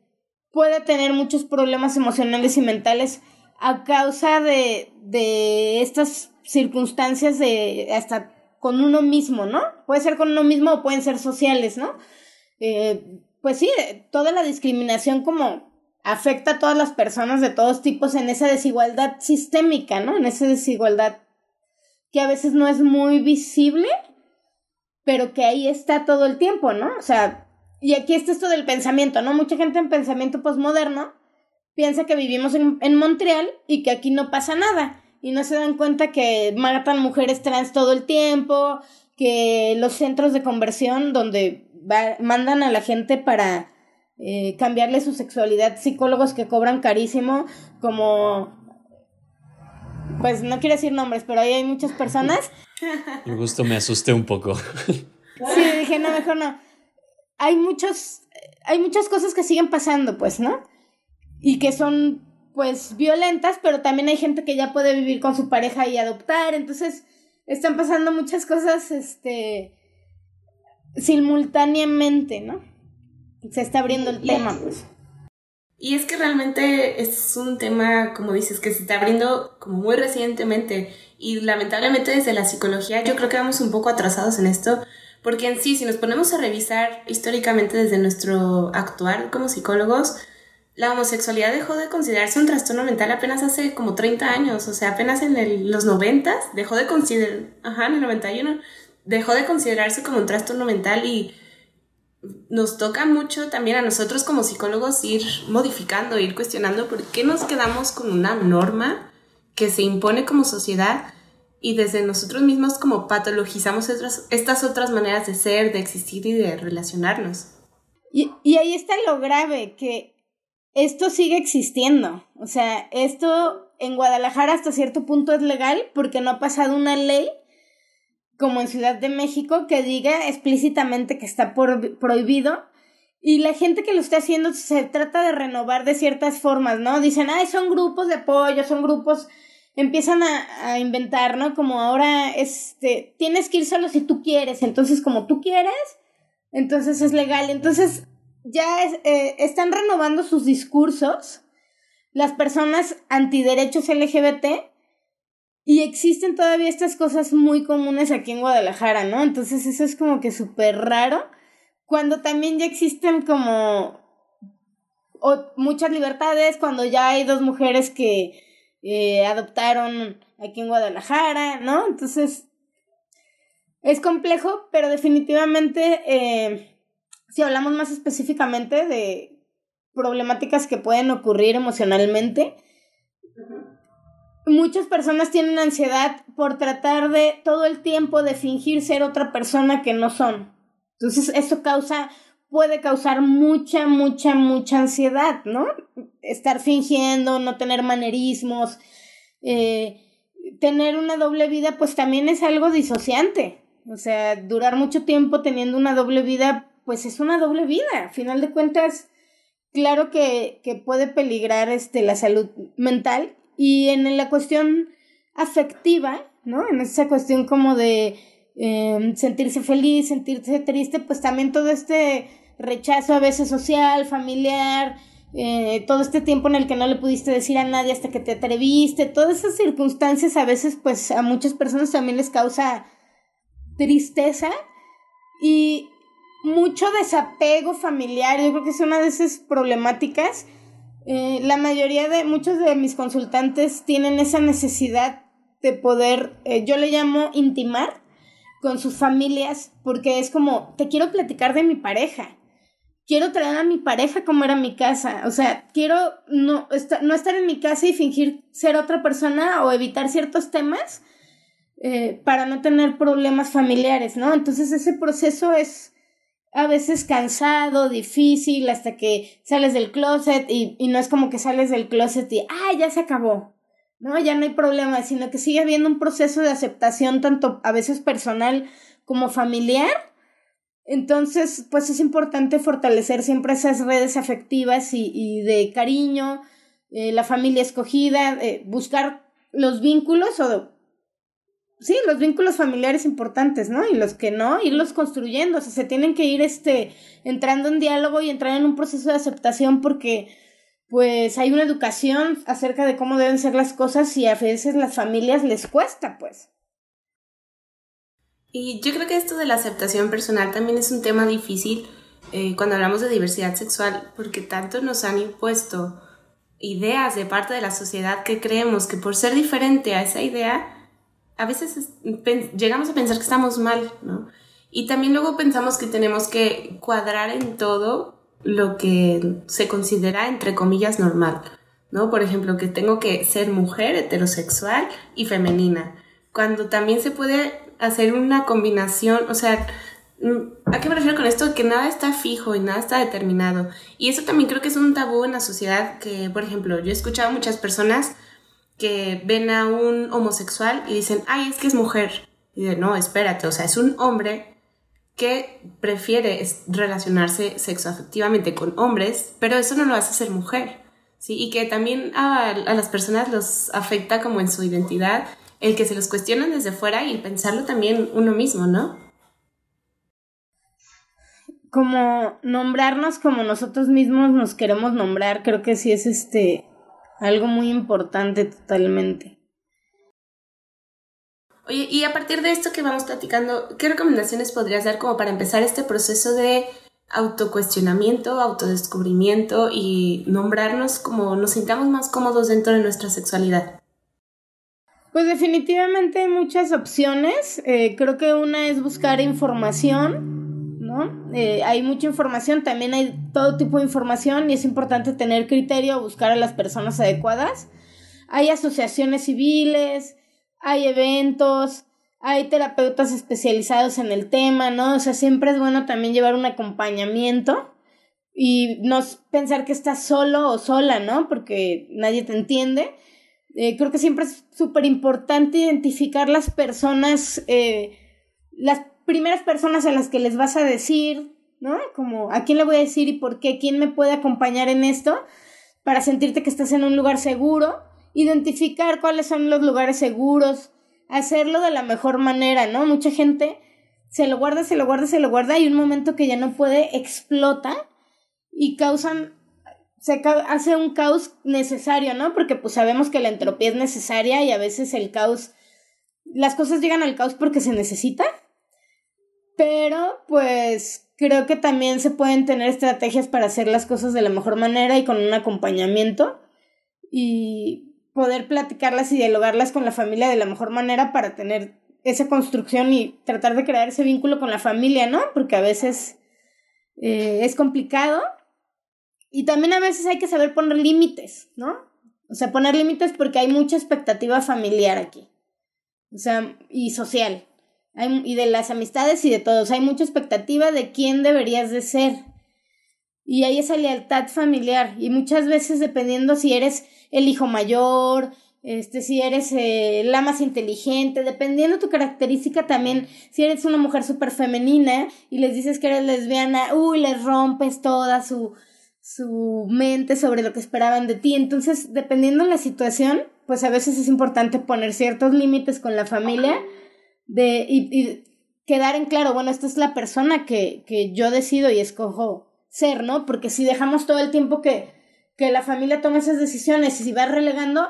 puede tener muchos problemas emocionales y mentales a causa de, de estas circunstancias de hasta con uno mismo, ¿no? Puede ser con uno mismo o pueden ser sociales, ¿no? Eh, pues sí, toda la discriminación como afecta a todas las personas de todos tipos en esa desigualdad sistémica, ¿no? En esa desigualdad que a veces no es muy visible, pero que ahí está todo el tiempo, ¿no? O sea, y aquí está esto del pensamiento, ¿no? Mucha gente en pensamiento postmoderno piensa que vivimos en, en Montreal y que aquí no pasa nada y no se dan cuenta que matan mujeres trans todo el tiempo, que los centros de conversión donde mandan a la gente para eh, cambiarle su sexualidad, psicólogos que cobran carísimo, como, pues no quiero decir nombres, pero ahí hay muchas personas. El gusto me asusté un poco. Sí, dije, no, mejor no. Hay muchos, hay muchas cosas que siguen pasando, pues, ¿no? Y que son pues violentas, pero también hay gente que ya puede vivir con su pareja y adoptar, entonces están pasando muchas cosas este simultáneamente, ¿no? Se está abriendo el tema, pues. Y es que realmente es un tema, como dices, que se está abriendo como muy recientemente y lamentablemente desde la psicología yo creo que vamos un poco atrasados en esto, porque en sí, si nos ponemos a revisar históricamente desde nuestro actuar como psicólogos, la homosexualidad dejó de considerarse un trastorno mental apenas hace como 30 años, o sea, apenas en los 90 dejó de considerar, ajá, en el 91 dejó de considerarse como un trastorno mental y nos toca mucho también a nosotros como psicólogos ir modificando, ir cuestionando por qué nos quedamos con una norma que se impone como sociedad y desde nosotros mismos como patologizamos estas otras maneras de ser, de existir y de relacionarnos. Y, y ahí está lo grave, que esto sigue existiendo. O sea, esto en Guadalajara hasta cierto punto es legal porque no ha pasado una ley como en Ciudad de México que diga explícitamente que está prohibido. Y la gente que lo está haciendo se trata de renovar de ciertas formas, ¿no? Dicen, ay, son grupos de apoyo, son grupos, empiezan a, a inventar, ¿no? Como ahora, este, tienes que ir solo si tú quieres, entonces como tú quieres, entonces es legal. Entonces, ya eh, están renovando sus discursos las personas antiderechos LGBT y existen todavía estas cosas muy comunes aquí en Guadalajara, ¿no? Entonces eso es como que súper raro, cuando también ya existen como muchas libertades, cuando ya hay dos mujeres que eh, adoptaron aquí en Guadalajara, ¿no? Entonces es complejo, pero definitivamente eh, si hablamos más específicamente de problemáticas que pueden ocurrir emocionalmente, muchas personas tienen ansiedad por tratar de todo el tiempo de fingir ser otra persona que no son. Entonces eso causa, puede causar mucha, mucha, mucha ansiedad, ¿no? Estar fingiendo, no tener manerismos, eh, tener una doble vida, pues también es algo disociante. O sea, durar mucho tiempo teniendo una doble vida pues es una doble vida. A final de cuentas, claro que, que puede peligrar este, la salud mental y en la cuestión afectiva, ¿no? En esa cuestión como de em, sentirse feliz, sentirse triste, pues también todo este rechazo a veces social, familiar, eh, todo este tiempo en el que no le pudiste decir a nadie hasta que te atreviste, todas esas circunstancias a veces pues a muchas personas también les causa tristeza y mucho desapego familiar, yo creo que es una de esas problemáticas. Eh, la mayoría de muchos de mis consultantes tienen esa necesidad de poder, eh, yo le llamo intimar con sus familias, porque es como, te quiero platicar de mi pareja, quiero traer a mi pareja como era mi casa. O sea, quiero no, no estar en mi casa y fingir ser otra persona o evitar ciertos temas eh, para no tener problemas familiares, ¿no? Entonces ese proceso es a veces cansado, difícil, hasta que sales del closet y, y no es como que sales del closet y, ah, ya se acabó, ¿no? Ya no hay problema, sino que sigue habiendo un proceso de aceptación tanto a veces personal como familiar. Entonces, pues es importante fortalecer siempre esas redes afectivas y, y de cariño, eh, la familia escogida, eh, buscar los vínculos o sí, los vínculos familiares importantes, ¿no? Y los que no, irlos construyendo, o sea, se tienen que ir este entrando en diálogo y entrar en un proceso de aceptación porque pues hay una educación acerca de cómo deben ser las cosas y a veces las familias les cuesta, pues. Y yo creo que esto de la aceptación personal también es un tema difícil eh, cuando hablamos de diversidad sexual, porque tanto nos han impuesto ideas de parte de la sociedad que creemos que por ser diferente a esa idea, a veces llegamos a pensar que estamos mal, ¿no? Y también luego pensamos que tenemos que cuadrar en todo lo que se considera, entre comillas, normal, ¿no? Por ejemplo, que tengo que ser mujer, heterosexual y femenina, cuando también se puede hacer una combinación, o sea, mm, ¿a qué me refiero con esto? Que nada está fijo y nada está determinado. Y eso también creo que es un tabú en la sociedad que, por ejemplo, yo he escuchado a muchas personas que ven a un homosexual y dicen, ay, es que es mujer. Y dicen, no, espérate, o sea, es un hombre que prefiere relacionarse sexoafectivamente con hombres, pero eso no lo hace ser mujer. ¿sí? Y que también a las personas los afecta como en su identidad el que se los cuestionan desde fuera y pensarlo también uno mismo, ¿no? Como nombrarnos como nosotros mismos nos queremos nombrar, creo que sí es este algo muy importante totalmente. Oye, y a partir de esto que vamos platicando, ¿qué recomendaciones podrías dar como para empezar este proceso de autocuestionamiento, autodescubrimiento y nombrarnos como nos sintamos más cómodos dentro de nuestra sexualidad? Pues definitivamente hay muchas opciones. Eh, creo que una es buscar información eh, hay mucha información, también hay todo tipo de información y es importante tener criterio, buscar a las personas adecuadas. Hay asociaciones civiles, hay eventos, hay terapeutas especializados en el tema, ¿no? O sea, siempre es bueno también llevar un acompañamiento y no pensar que estás solo o sola, ¿no? Porque nadie te entiende. Eh, creo que siempre es súper importante identificar las personas, eh, las primeras personas a las que les vas a decir, ¿no? Como a quién le voy a decir y por qué, quién me puede acompañar en esto, para sentirte que estás en un lugar seguro, identificar cuáles son los lugares seguros, hacerlo de la mejor manera, ¿no? Mucha gente se lo guarda, se lo guarda, se lo guarda y un momento que ya no puede explota y causan se hace un caos necesario, ¿no? Porque pues sabemos que la entropía es necesaria y a veces el caos las cosas llegan al caos porque se necesita pero pues creo que también se pueden tener estrategias para hacer las cosas de la mejor manera y con un acompañamiento y poder platicarlas y dialogarlas con la familia de la mejor manera para tener esa construcción y tratar de crear ese vínculo con la familia, ¿no? Porque a veces eh, es complicado y también a veces hay que saber poner límites, ¿no? O sea, poner límites porque hay mucha expectativa familiar aquí, o sea, y social y de las amistades y de todos. Hay mucha expectativa de quién deberías de ser. Y hay esa lealtad familiar. Y muchas veces dependiendo si eres el hijo mayor, este, si eres eh, la más inteligente, dependiendo tu característica también, si eres una mujer súper femenina y les dices que eres lesbiana, uy, les rompes toda su, su mente sobre lo que esperaban de ti. Entonces, dependiendo de la situación, pues a veces es importante poner ciertos límites con la familia de, y, quedar en claro, bueno, esta es la persona que, que yo decido y escojo ser, ¿no? Porque si dejamos todo el tiempo que, que la familia tome esas decisiones y si va relegando,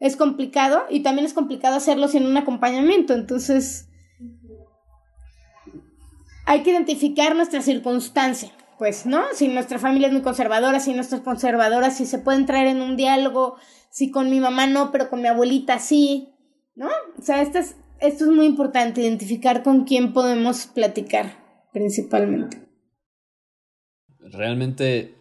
es complicado y también es complicado hacerlo sin un acompañamiento. Entonces, hay que identificar nuestra circunstancia, pues, ¿no? Si nuestra familia es muy conservadora, si nuestra es conservadora, si se puede entrar en un diálogo, si con mi mamá no, pero con mi abuelita sí, ¿no? O sea, estas esto es muy importante, identificar con quién podemos platicar principalmente. realmente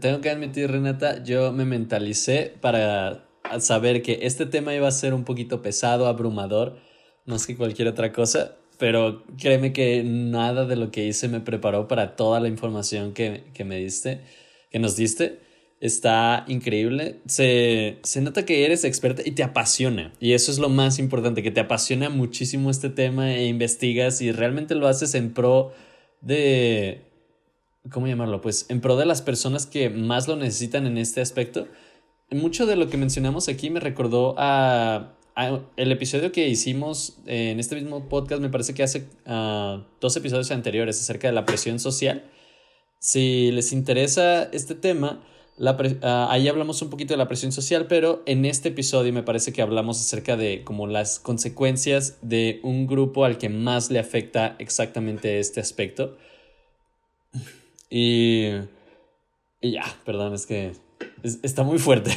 tengo que admitir, Renata, yo me mentalicé para saber que este tema iba a ser un poquito pesado, abrumador, más que cualquier otra cosa, pero créeme que nada de lo que hice me preparó para toda la información que, que me diste, que nos diste. Está increíble. Se, se nota que eres experta y te apasiona. Y eso es lo más importante, que te apasiona muchísimo este tema e investigas y realmente lo haces en pro de, ¿cómo llamarlo? Pues en pro de las personas que más lo necesitan en este aspecto. Mucho de lo que mencionamos aquí me recordó a, el episodio que hicimos en este mismo podcast, me parece que hace ah, dos episodios anteriores acerca de la presión social. Si les interesa este tema, ah, ahí hablamos un poquito de la presión social, pero en este episodio me parece que hablamos acerca de como las consecuencias de un grupo al que más le afecta exactamente este aspecto. Y, y ya, perdón, es que está muy fuerte.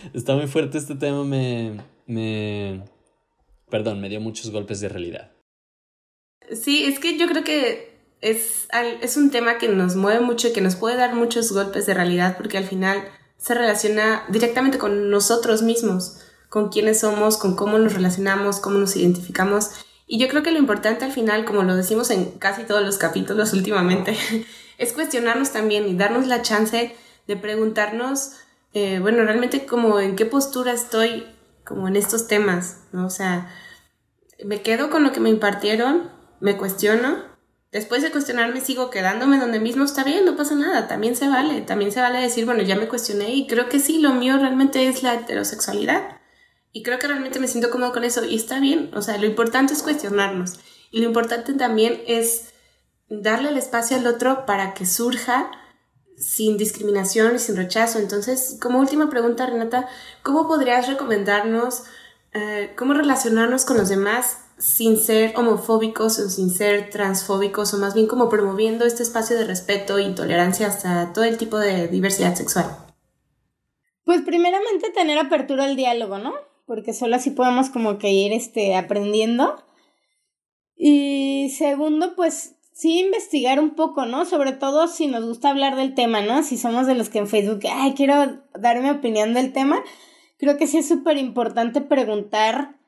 [LAUGHS] está muy fuerte este tema. Me, me. Perdón, me dio muchos golpes de realidad. Sí, es que yo creo que es, es un tema que nos mueve mucho y que nos puede dar muchos golpes de realidad porque al final se relaciona directamente con nosotros mismos, con quiénes somos, con cómo nos relacionamos, cómo nos identificamos. Y yo creo que lo importante al final, como lo decimos en casi todos los capítulos [LAUGHS] últimamente, es cuestionarnos también y darnos la chance de preguntarnos, eh, bueno, realmente como en qué postura estoy como en estos temas, ¿no? O sea, me quedo con lo que me impartieron, me cuestiono, después de cuestionarme sigo quedándome donde mismo está bien, no pasa nada, también se vale, también se vale decir, bueno, ya me cuestioné y creo que sí, lo mío realmente es la heterosexualidad. Y creo que realmente me siento cómodo con eso y está bien, o sea, lo importante es cuestionarnos y lo importante también es darle el espacio al otro para que surja sin discriminación y sin rechazo. Entonces, como última pregunta, Renata, ¿cómo podrías recomendarnos eh, cómo relacionarnos con los demás sin ser homofóbicos o sin ser transfóbicos o más bien como promoviendo este espacio de respeto e tolerancia hasta todo el tipo de diversidad sexual? Pues primeramente tener apertura al diálogo, ¿no? Porque solo así podemos como que ir este, aprendiendo. Y segundo, pues sí investigar un poco, ¿no? Sobre todo si nos gusta hablar del tema, ¿no? Si somos de los que en Facebook, ay, quiero dar mi opinión del tema, creo que sí es súper importante preguntar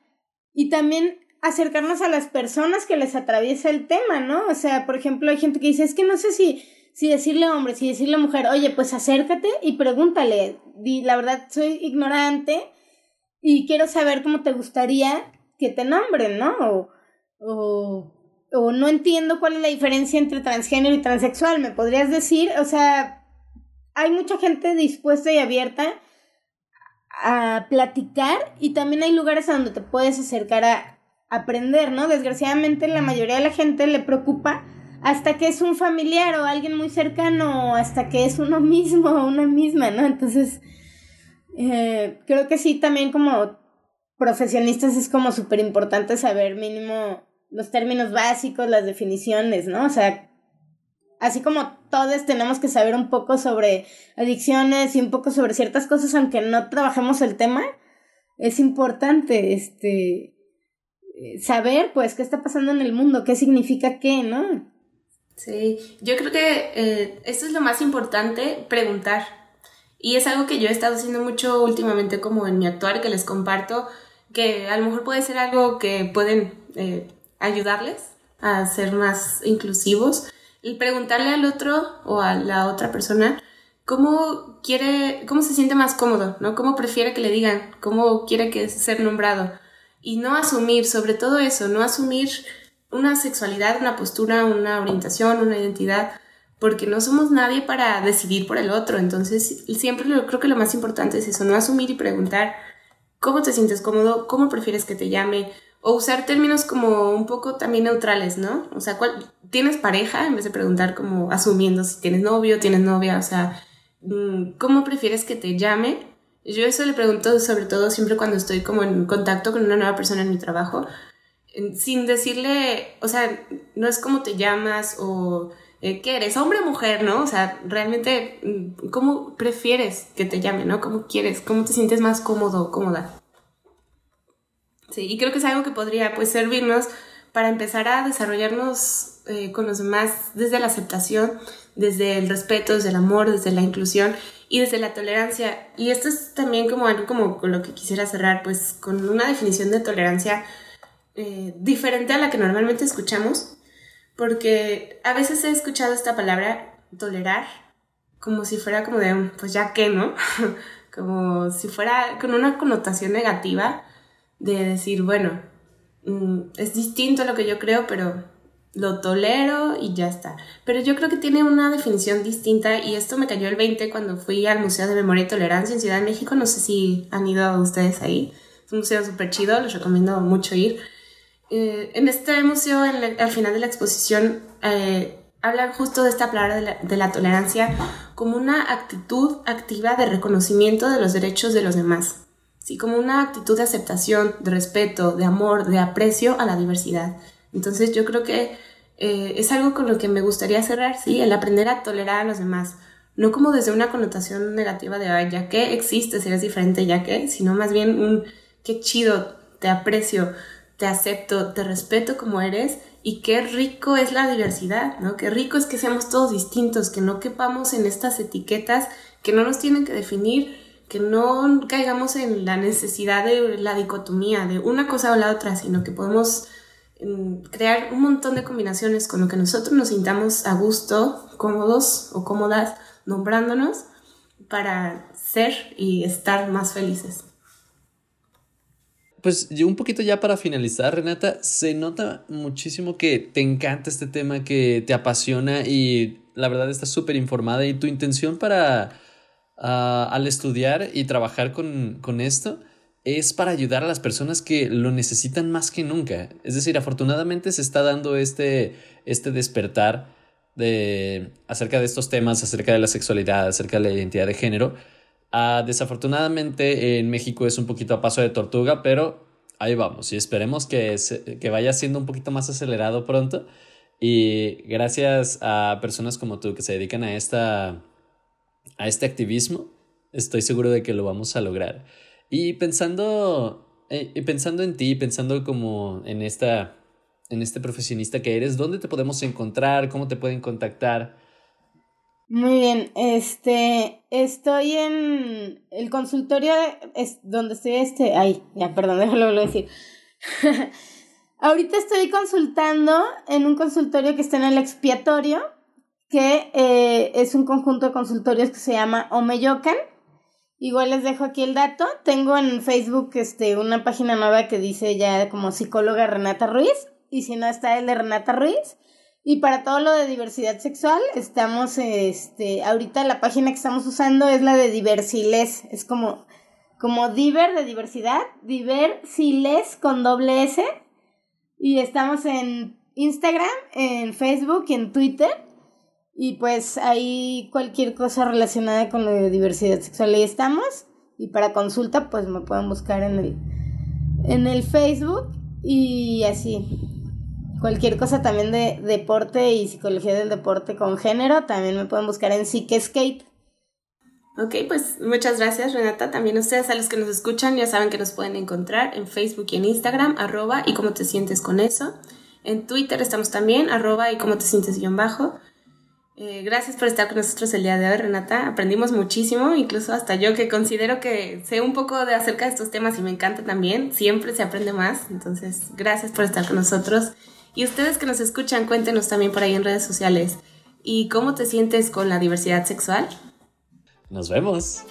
y también acercarnos a las personas que les atraviesa el tema, ¿no? O sea, por ejemplo, hay gente que dice, es que no sé si, si decirle hombre, si decirle mujer, oye, pues acércate y pregúntale, di, la verdad soy ignorante y quiero saber cómo te gustaría que te nombren, ¿no? O, o o no entiendo cuál es la diferencia entre transgénero y transexual, ¿me podrías decir? O sea, hay mucha gente dispuesta y abierta a platicar y también hay lugares a donde te puedes acercar a aprender, ¿no? Desgraciadamente la mayoría de la gente le preocupa hasta que es un familiar o alguien muy cercano, hasta que es uno [LAUGHS] mismo o una misma, ¿no? Entonces, eh, creo que sí, también como profesionistas es como súper importante saber mínimo los términos básicos, las definiciones, ¿no? O sea, así como todos tenemos que saber un poco sobre adicciones y un poco sobre ciertas cosas, aunque no trabajemos el tema, es importante, este, saber, pues, qué está pasando en el mundo, qué significa qué, ¿no? Sí, yo creo que eh, esto es lo más importante, preguntar. Y es algo que yo he estado haciendo mucho últimamente como en mi actuar, que les comparto, que a lo mejor puede ser algo que pueden eh, ayudarles a ser más inclusivos y preguntarle al otro o a la otra persona cómo quiere, cómo se siente más cómodo, ¿no? Cómo prefiere que le digan, cómo quiere que ser nombrado. Y no asumir, sobre todo eso, no asumir una sexualidad, una postura, una orientación, una identidad, porque no somos nadie para decidir por el otro. Entonces, siempre lo, creo que lo más importante es eso, no asumir y preguntar cómo te sientes cómodo, cómo prefieres que te llame, o usar términos como un poco también neutrales, ¿no? O sea, ¿cuál, ¿tienes pareja? En vez de preguntar como asumiendo si tienes novio, tienes novia, o sea, mm, ¿cómo prefieres que te llame? Yo eso le pregunto sobre todo siempre cuando estoy como en contacto con una nueva persona en mi trabajo, sin decirle, o sea, no es como te llamas o eh, qué eres, hombre o mujer, ¿no? O sea, realmente, mm, ¿cómo prefieres que te llame, ¿no? ¿Cómo quieres? ¿Cómo te sientes más cómodo o cómoda? Sí, y creo que es algo que podría pues servirnos para empezar a desarrollarnos eh, con los demás desde la aceptación, desde el respeto, desde el amor, desde la inclusión y desde la tolerancia. Y esto es también como algo como con lo que quisiera cerrar, pues con una definición de tolerancia eh, diferente a la que normalmente escuchamos, porque a veces he escuchado esta palabra tolerar como si fuera como de, pues ya que, ¿no? [LAUGHS] como si fuera con una connotación negativa de decir, bueno, mm, es distinto lo que yo creo, pero lo tolero y ya está. Pero yo creo que tiene una definición distinta y esto me cayó el 20 cuando fui al Museo de Memoria y Tolerancia en Ciudad de México. No sé si han ido ustedes ahí. Es un museo súper chido, les recomiendo mucho ir. Eh, en este museo, al final de la exposición, eh, hablan justo de esta palabra de la, de la tolerancia como una actitud activa de reconocimiento de los derechos de los demás. Sí, como una actitud de aceptación, de respeto, de amor, de aprecio a la diversidad. Entonces yo creo que eh, es algo con lo que me gustaría cerrar, sí, el aprender a tolerar a los demás. No como desde una connotación negativa de, ya que existe, si eres diferente, ya que, sino más bien un, qué chido, te aprecio, te acepto, te respeto como eres y qué rico es la diversidad, ¿no? Qué rico es que seamos todos distintos, que no quepamos en estas etiquetas que no nos tienen que definir, que no caigamos en la necesidad de la dicotomía, de una cosa o la otra, sino que podemos crear un montón de combinaciones con lo que nosotros nos sintamos a gusto, cómodos o cómodas, nombrándonos para ser y estar más felices. Pues un poquito ya para finalizar, Renata, se nota muchísimo que te encanta este tema, que te apasiona y la verdad estás súper informada y tu intención para ah, al estudiar y trabajar con, con esto es para ayudar a las personas que lo necesitan más que nunca. Es decir, afortunadamente se está dando este, este despertar de, acerca de estos temas, acerca de la sexualidad, acerca de la identidad de género. Ah, desafortunadamente en México es un poquito a paso de tortuga, pero ahí vamos y esperemos que, que vaya siendo un poquito más acelerado pronto. Y gracias a personas como tú que se dedican a, esta, a este activismo, estoy seguro de que lo vamos a lograr. Y pensando, eh, pensando en ti, pensando como en esta, en este profesionista que eres, ¿dónde te podemos encontrar? ¿Cómo te pueden contactar? Muy bien, este, estoy en el consultorio, es donde estoy, este, ay, ya, perdón, [LAUGHS] déjalo decir. [LAUGHS] Ahorita estoy consultando en un consultorio que está en el expiatorio, que eh, es un conjunto de consultorios que se llama Omeyocan Igual les dejo aquí el dato. Tengo en Facebook este, una página nueva que dice ya como psicóloga Renata Ruiz. Y si no, está el de Renata Ruiz. Y para todo lo de diversidad sexual, estamos, este, ahorita la página que estamos usando es la de Diversiles. Es como, como Diver de diversidad, Diversiles con doble S. Y estamos en Instagram, en Facebook y en Twitter. Y pues ahí cualquier cosa relacionada con la diversidad sexual ahí estamos. Y para consulta, pues me pueden buscar en el, en el Facebook y así. Cualquier cosa también de deporte y psicología del deporte con género, también me pueden buscar en Psique Skate. Ok, pues muchas gracias Renata. También ustedes a los que nos escuchan ya saben que nos pueden encontrar en Facebook y en Instagram, arroba y cómo te sientes con eso. En Twitter estamos también, arroba y cómo te sientes guion bajo. Eh, gracias por estar con nosotros el día de hoy, Renata. Aprendimos muchísimo, incluso hasta yo que considero que sé un poco de acerca de estos temas y me encanta también. Siempre se aprende más. Entonces, gracias por estar con nosotros. Y ustedes que nos escuchan, cuéntenos también por ahí en redes sociales. ¿Y cómo te sientes con la diversidad sexual? Nos vemos.